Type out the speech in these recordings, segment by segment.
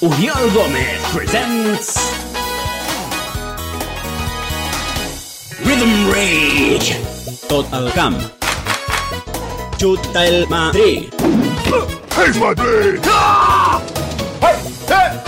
Uriel Gomez presents Rhythm Rage. Total Cam. Chuta el Madrid! ¡Es Madrid! Ah! Rhythm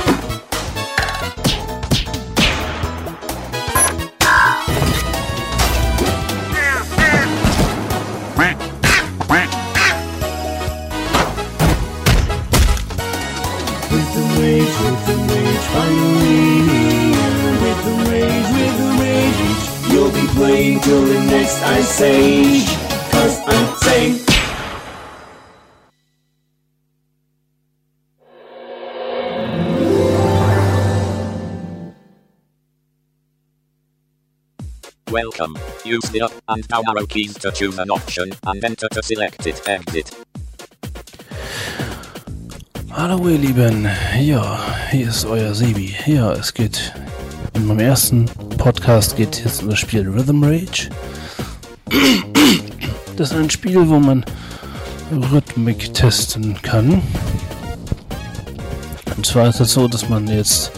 be playing till the next Ice Age Cause I'm saying Welcome. Use the up and down arrow keys to choose an option and enter to select it. Exit. Hallo ihr Lieben, ja, hier ist euer Sebi. Ja, es geht in meinem ersten Podcast geht jetzt um das Spiel Rhythm Rage. Das ist ein Spiel, wo man Rhythmik testen kann. Und zwar ist es so, dass man jetzt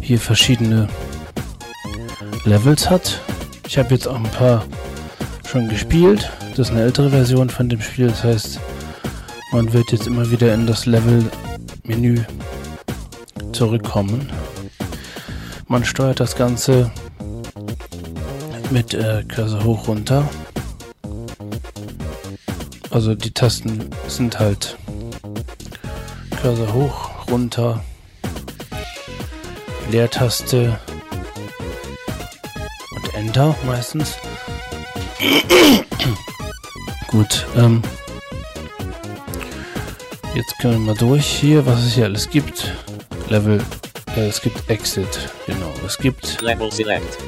hier verschiedene Levels hat. Ich habe jetzt auch ein paar schon gespielt. Das ist eine ältere Version von dem Spiel. Das heißt, man wird jetzt immer wieder in das Level-Menü zurückkommen. Man steuert das Ganze mit äh, Cursor hoch runter. Also die Tasten sind halt Cursor hoch, runter, Leertaste und Enter meistens. Gut, ähm, Jetzt können wir mal durch hier, was es hier alles gibt. Level, es gibt Exit, genau. Es gibt Level select.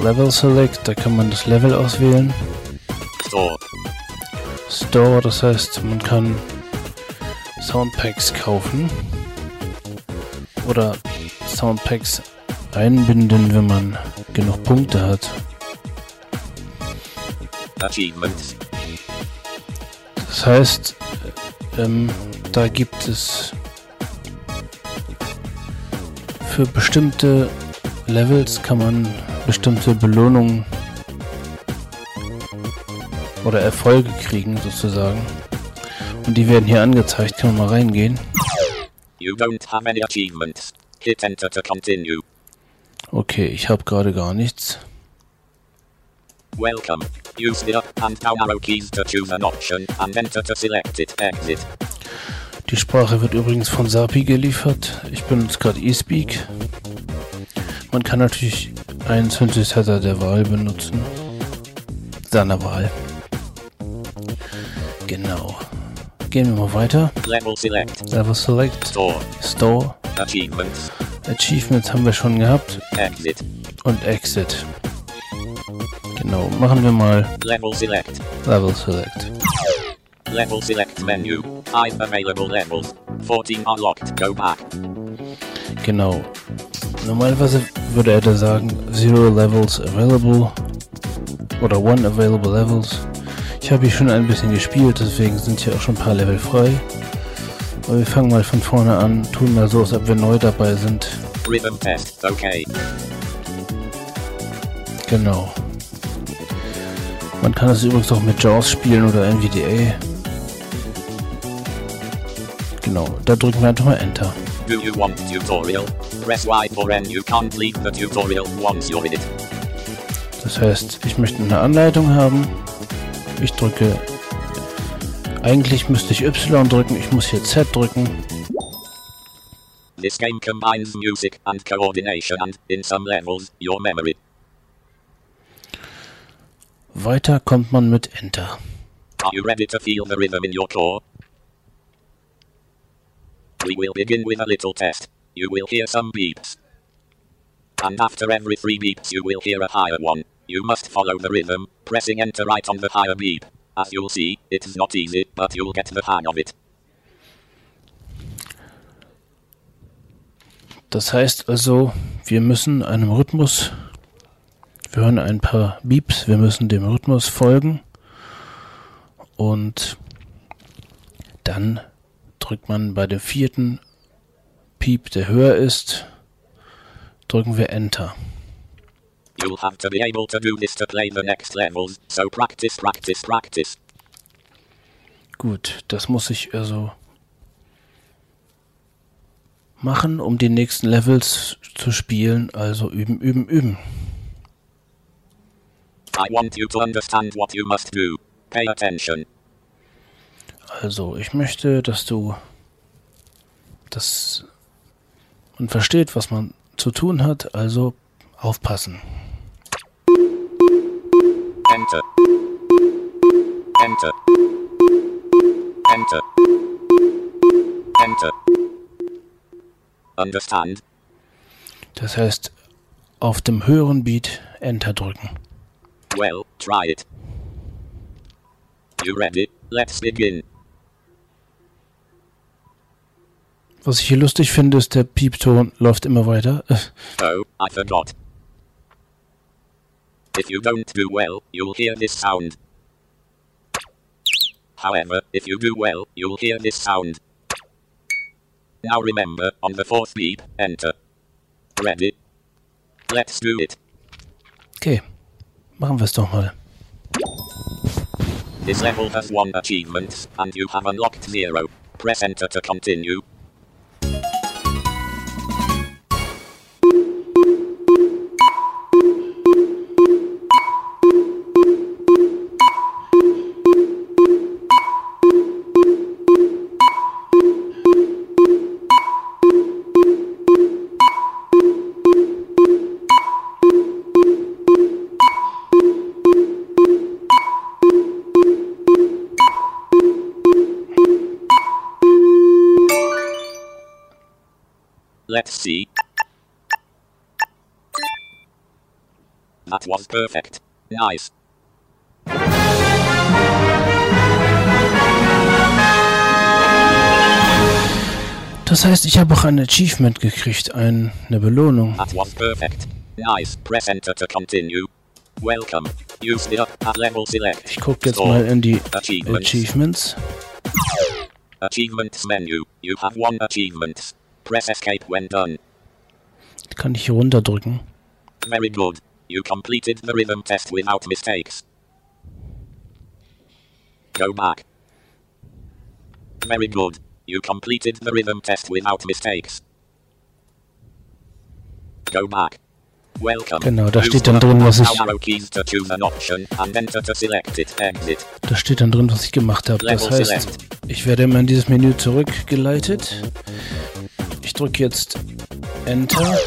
Level Select, da kann man das Level auswählen. Store. Store, das heißt, man kann Soundpacks kaufen. Oder Soundpacks einbinden, wenn man genug Punkte hat. Achievements. Das heißt, ähm, da gibt es für bestimmte Levels kann man bestimmte Belohnungen oder Erfolge kriegen sozusagen. Und die werden hier angezeigt. Können wir mal reingehen. You don't have any achievements. Hit enter to continue. Okay, ich habe gerade gar nichts. Welcome. Use the up and down arrow keys to choose an option and enter to select it. Exit. Die Sprache wird übrigens von Sapi geliefert. Ich benutze gerade eSpeak. Man kann natürlich einen Synthesizer der Wahl benutzen. Seiner Wahl. Genau. Gehen wir mal weiter. Level select. Level Select, Store. Store, Achievements. Achievements haben wir schon gehabt Exit. und Exit. Genau, machen wir mal Level select. Level Select. Level select menu. Five available levels. 14 are locked. Go back. Genau. Normalerweise würde er da sagen, Zero Levels Available oder One Available Levels. Ich habe hier schon ein bisschen gespielt, deswegen sind hier auch schon ein paar Level frei. Aber wir fangen mal von vorne an, tun mal so, als ob wir neu dabei sind. Rhythm test. Okay. Genau. Man kann es übrigens auch mit JAWS spielen oder NVDA. Genau, da drücken wir einfach mal Enter. Do you want tutorial? Press Y for N. You leave the tutorial once you're in it. Das heißt, ich möchte eine Anleitung haben. Ich drücke. Eigentlich müsste ich Y drücken, ich muss hier Z drücken. This game combines music and coordination and, in some levels, your memory. Weiter kommt man mit Enter. Are you ready to feel the rhythm in your core? We will begin with a little test. You will hear some beeps. And after every three beeps, you will hear a higher one. You must follow the rhythm, pressing enter right on the higher beep. As you'll see, it's not easy, but you'll get the hang of it. Das heißt also, wir müssen einem Rhythmus, wir hören ein paar Beeps, wir müssen dem Rhythmus folgen und dann drückt man bei dem vierten Piep, der höher ist, drücken wir Enter. You'll have to be able to do this to play the next levels, so practice, practice, practice. Gut, das muss ich also machen, um die nächsten Levels zu spielen. Also üben, üben, üben. I want you to understand what you must do. Pay attention. Also, ich möchte, dass du das man versteht, was man zu tun hat, also aufpassen. Enter. Enter. Enter. Enter. Understand? Das heißt, auf dem höheren Beat Enter drücken. Well, try it. You ready? Let's begin. Was ich hier lustig finde, ist der Piepton läuft immer weiter. Oh, I forgot. If you don't do well, you'll hear this sound. However, if you do well, you'll hear this sound. Now remember, on the fourth beep, enter. Ready? Let's do it. Okay, machen wir es doch mal. This level has one achievement, and you have unlocked zero. Press enter to continue. Let's see. That was perfect. Nice. Das heißt, ich habe auch ein Achievement gekriegt, ein, eine Belohnung. That was perfect. Nice. Press enter to continue. Welcome. Use the up at level select. Ich gucke jetzt Store. mal in die Achievements. Achievements. Achievements menu. You have one achievement. Press escape when done. Kann ich hier runterdrücken. Very good. You completed the rhythm test without mistakes. Go back. Very good. You completed the rhythm test without mistakes. Go back. Welcome. Genau, da steht dann drin, was ich- arrow keys to choose an option and enter to select it. Exit. Da steht dann drin, was ich gemacht habe. Das heißt, ich werde immer in dieses Menü zurückgeleitet. Ich drücke jetzt Enter.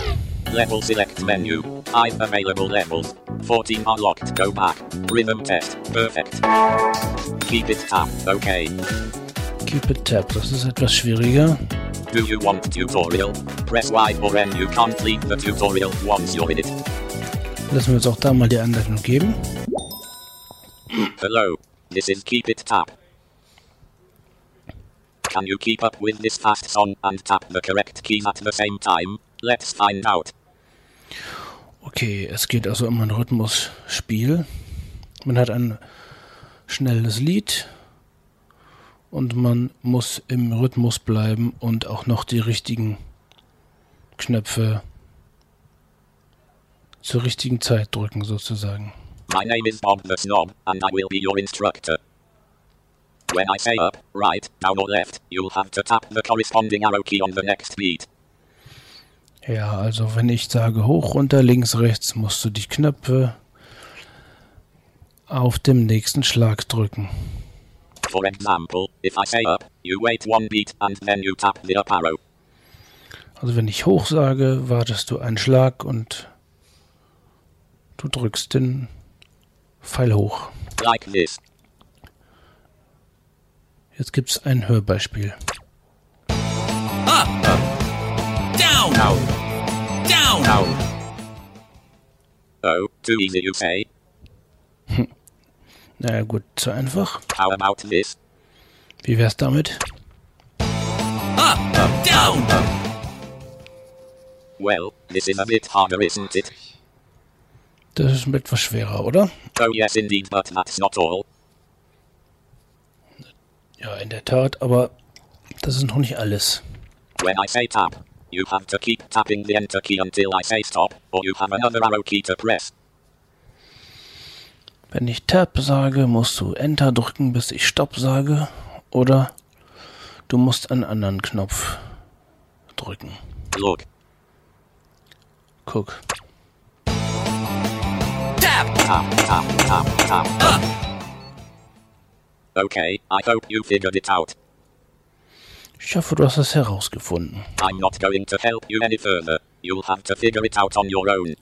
Level select menu. Five available levels. 14 are locked. Go back. Rhythm test. Perfect. Keep it tapped. Okay. Keep it Tab. Das ist etwas schwieriger. Do you want tutorial? Press Y or N. You can't the tutorial once you're in it. Lassen wir uns auch da mal die Anleitung geben. Hello. This is Keep It Tap. Can you keep up with this fast song and tap the correct keys at the same time? Let's find out. Okay, es geht also um ein Rhythmusspiel. Man hat ein schnelles Lied und man muss im Rhythmus bleiben und auch noch die richtigen Knöpfe zur richtigen Zeit drücken sozusagen. My name is Bob the Snob, and I will be your instructor. When I say up, right, down or left, you'll have to tap the corresponding arrow key on the next beat. Ja, also wenn ich sage hoch, runter, links, rechts, musst du die Knöpfe auf dem nächsten Schlag drücken. For example, if I say up, you wait one beat and then you tap the up arrow. Also wenn ich hoch sage, wartest du einen Schlag und du drückst den Pfeil hoch. Like this. Jetzt gibt es ein Hörbeispiel. Down! Down, Down! down. Oh, too easy you say. Naja gut, zu einfach. How about this? Wie wär's damit? Down! Well, this is a bit harder, isn't it? Das ist etwas schwerer, oder? Oh yes indeed, but that's not all. Ja, in der Tat, aber das ist noch nicht alles. When I say tap, You have to keep tapping the enter key until I say stop, or you have another arrow key to press. Wenn ich Tab sage, musst du Enter drücken, bis ich Stopp sage. Oder du musst einen anderen Knopf drücken. Look. Guck. Tap. Tap, tap, tap, tap. Up. Okay, I hope you figured it out. Ich hoffe, du hast es herausgefunden. I'm not going to help you any further. You'll have to figure it out on your own.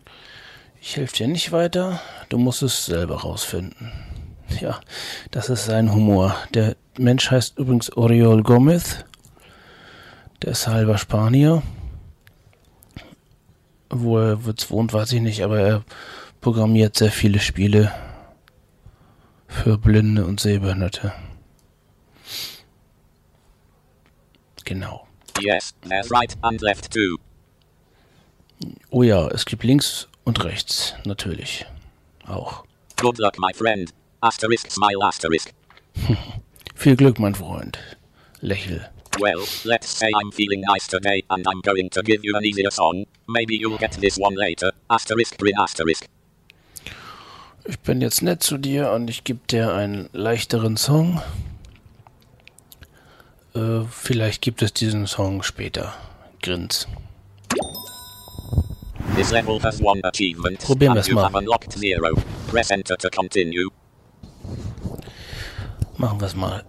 Ich helfe dir nicht weiter, du musst es selber rausfinden. Ja, das ist sein Humor. Der Mensch heißt übrigens Oriol Gomez. Der ist halber Spanier. Wo er jetzt wohnt, weiß ich nicht, aber er programmiert sehr viele Spiele für Blinde und Sehbehinderte. Genau. Yes, there's right and left too. Oh ja, es gibt links und rechts, natürlich. Auch. Good luck, my friend. Asterisk smile asterisk. Viel Glück, mein Freund. Lächel. Well, let's say I'm feeling nice today and I'm going to give you an easier song. Maybe you'll get this one later. Asterisk grin asterisk. Ich bin jetzt nett zu dir und ich gebe dir einen leichteren Song. Äh, vielleicht gibt es diesen Song später. Grins. This level has one achievement. Probieren wir's you mal. Machen wir es mal.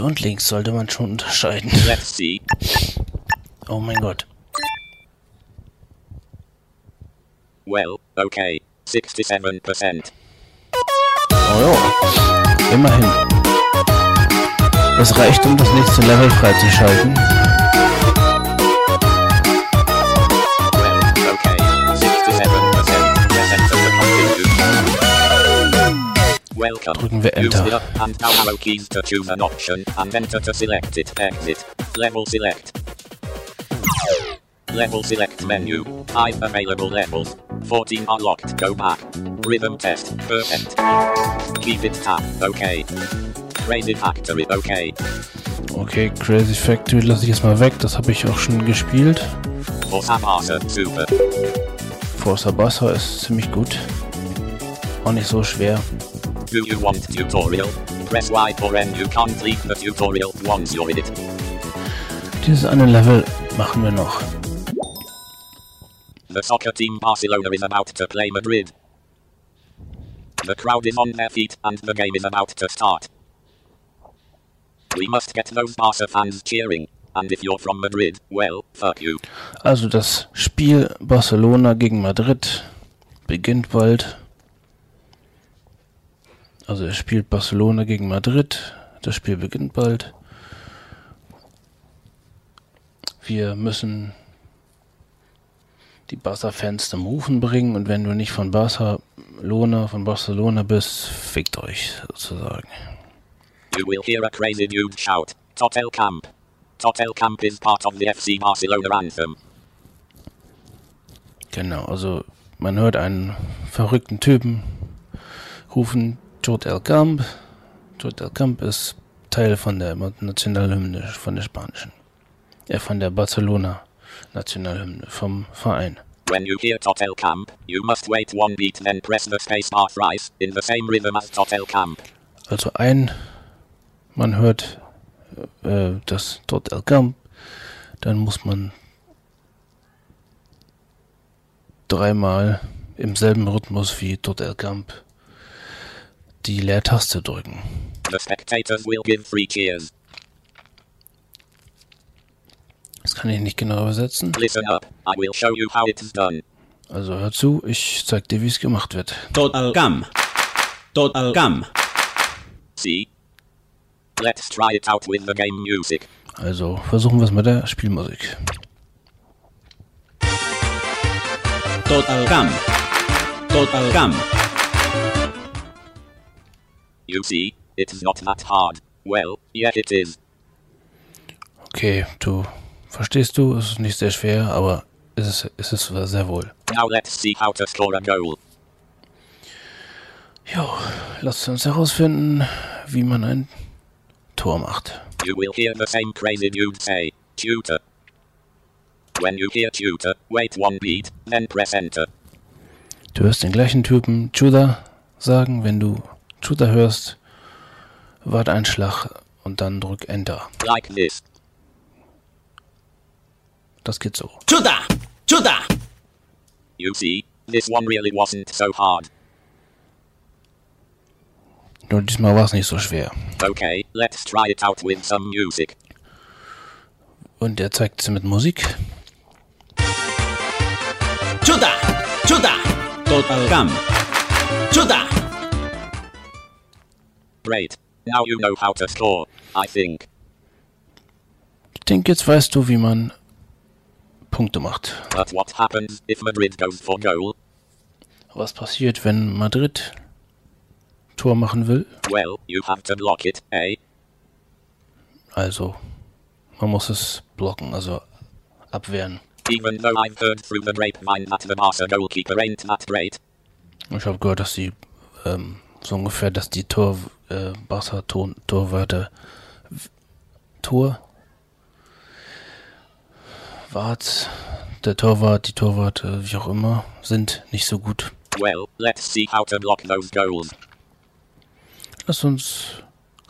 Rechts und links sollte man schon unterscheiden. Oh mein Gott. Well, okay. 67%. Oh ja. Immerhin. Das reicht, um das nächste Level freizuschalten. Select it. Exit. Level select. Level select menu. Five available levels. 14 are locked. Go back. Rhythm test. Perfect. Keep it tap. Okay. Crazy Factory. Okay. Okay, Crazy Factory lasse ich jetzt mal weg. Das habe ich auch schon gespielt. Osamasa. Super. Forza Bassa ist ziemlich gut. Auch nicht so schwer. Do you want tutorial? Press Y or N. You can't leave the tutorial once you're in it. Dieses eine Level machen wir noch. The soccer team Barcelona is about to play Madrid. The crowd is on their feet and the game is about to start. We must get those Barca fans cheering. And if you're from Madrid, well, fuck you. Also das Spiel Barcelona gegen Madrid beginnt bald. Also er spielt Barcelona gegen Madrid. Das Spiel beginnt bald. Wir müssen die Barca-Fans zum Rufen bringen und wenn du nicht von Barcelona, von Barcelona bist, fickt euch sozusagen. You will hear a crazy dude shout, Totel Camp. Totel Camp is part of the FC Barcelona anthem. Genau, also man hört einen verrückten Typen rufen Jod El Camp. Jod El Camp ist Teil von der Nationalhymne, von der spanischen. Äh, von der Barcelona Nationalhymne, vom Verein. When you hear Total Camp, you must wait one beat then press the spacebar thrice, in the same rhythm as Total Camp. Also ein, man hört äh, das Dort El Camp, dann muss man dreimal im selben Rhythmus wie Dort El Camp die Leertaste drücken. The spectators will give three cheers. Das kann ich nicht genau übersetzen. Listen up, I will show you how it's done. Also hör zu, ich zeig dir, wie es gemacht wird. Total Cam. Total Cam. See? Let's try it out with the game music. Also versuchen wir es mit der Spielmusik. Total Cam. Total Cam. You see, it's not that hard. Well, yeah it is. Okay, du verstehst du, es ist nicht sehr schwer, aber es ist, es ist sehr wohl. Now let's see how to score a goal. Jo, lasst uns herausfinden, wie man ein Tor macht. You will hear the same crazy dude say, tutor. When you hear tutor, wait one beat, then press enter. Du hörst den gleichen Typen Judah sagen, wenn du Judah hörst, warte einen Schlag und dann drück Enter. Like this. Das geht so. Chuta. Chuta. You see, this one really wasn't so hard. Nur diesmal war es nicht so schwer. Okay, let's try it out with some music. Und er zeigt es mit Musik. Chuta. Chuta. Total Cam. Chuta. Great. Now you know how to score, I think. Ich denke, jetzt weißt du, wie man Punkte macht. But what happens if Madrid goes for goal? Was passiert, wenn Madrid Tor machen will? Well, you have to block it, eh? Also, man muss es blocken, also abwehren. Even though I've heard through the grapevine that the Barca goalkeeper ain't that great. Ich habe gehört, dass die ähm, so ungefähr, dass die Tor, äh, Barca Tor, Torwarte Tor Wart, der Torwart, die Torwarte, wie auch immer, sind nicht so gut. Well, let's see how to block those goals. Lass uns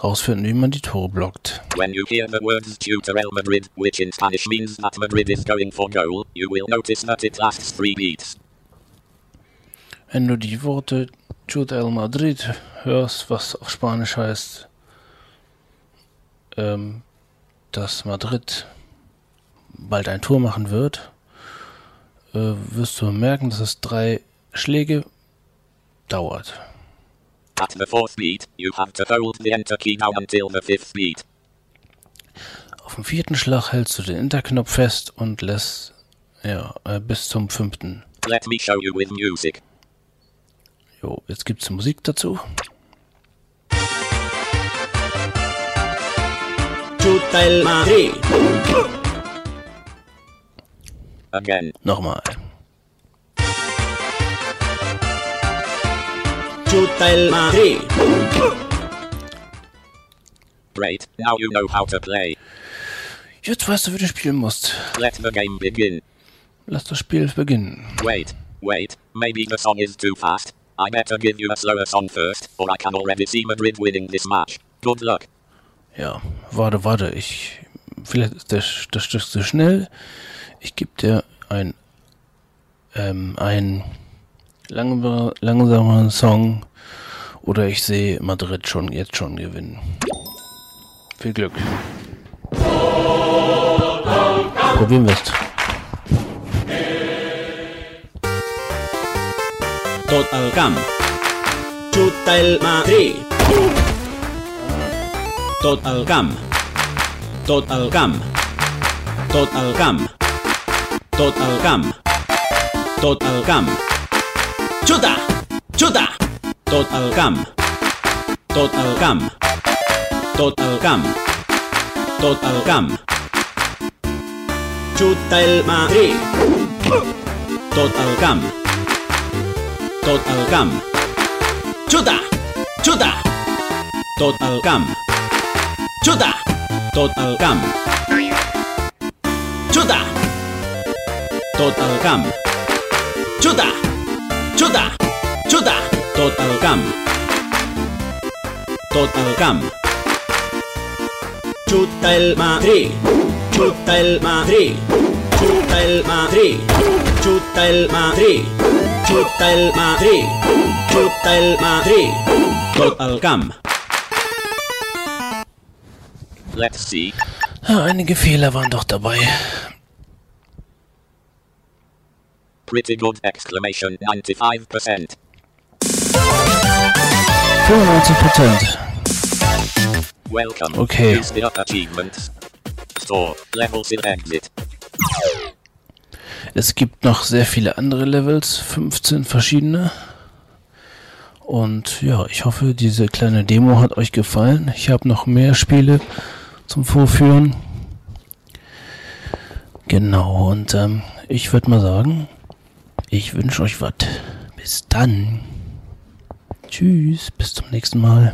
rausfinden, wie man die Tore blockt. When you hear the words tutor El Madrid, which in Spanish means that Madrid is going for goal, you will notice that it lasts three beats. Wenn du die Worte Chut el Madrid hörst, was auf Spanisch heißt, ähm, dass Madrid bald ein Tor machen wird, äh, wirst du merken, dass es drei Schläge dauert. At the fourth beat, you have to hold the enter key down until the fifth beat. Auf dem vierten Schlag hältst du den Enter-Knopf fest und lässt ja, äh, bis zum fünften. Let me show you with music. Jo, jetzt gibt's Musik dazu. Chuta el Madrid. Again. Nochmal. Chuta el Madrid. Great, now you know how to play. Jetzt weißt du, wie du spielen musst. Let the game begin. Lass das Spiel beginnen. Wait, wait, maybe the song is too fast. I better give you a slower song first, or I can already see Madrid winning this match. Good luck. Ja, warte, warte, ich. Vielleicht ist das, Stück zu schnell. Ich gebe dir ein. Ähm, ein langsamer, langsamer Song. Oder ich sehe Madrid schon jetzt schon gewinnen. Viel Glück. Probieren wir es. Total Cam. Chuta el Madrid. Total Cam. Total Cam. Total Cam. Total Cam. Total Cam. Chuta. Chuta. Total Cam. Total Cam. Total Cam. Total Cam. Chuta el Madrid. Total Cam. Total Cam. Chuta. Chuta. Total Cam. Chuta. Total Cam. Chuta. Total Cam. Chuta! Chuta! Chuta! Tot al camp. Tot al camp. Xuta el Madrid. Xuta el Madrid. Xuta el Madrid. Xuta el Madrid. Xuta el Madrid. Xuta el Madrid. Tot al camp. Let's see. Ja, einige Fehler waren doch dabei. Pretty good exclamation 95%. 95%. Welcome. Okay. Use the achievements. Store. Levels in exit. Es gibt noch sehr viele andere Levels, 15 verschiedene. Und ja, ich hoffe, diese kleine Demo hat euch gefallen. Ich habe noch mehr Spiele zum Vorführen. Genau, und ähm, ich würde mal sagen, ich wünsche euch was. Bis dann. Tschüss, bis zum nächsten Mal.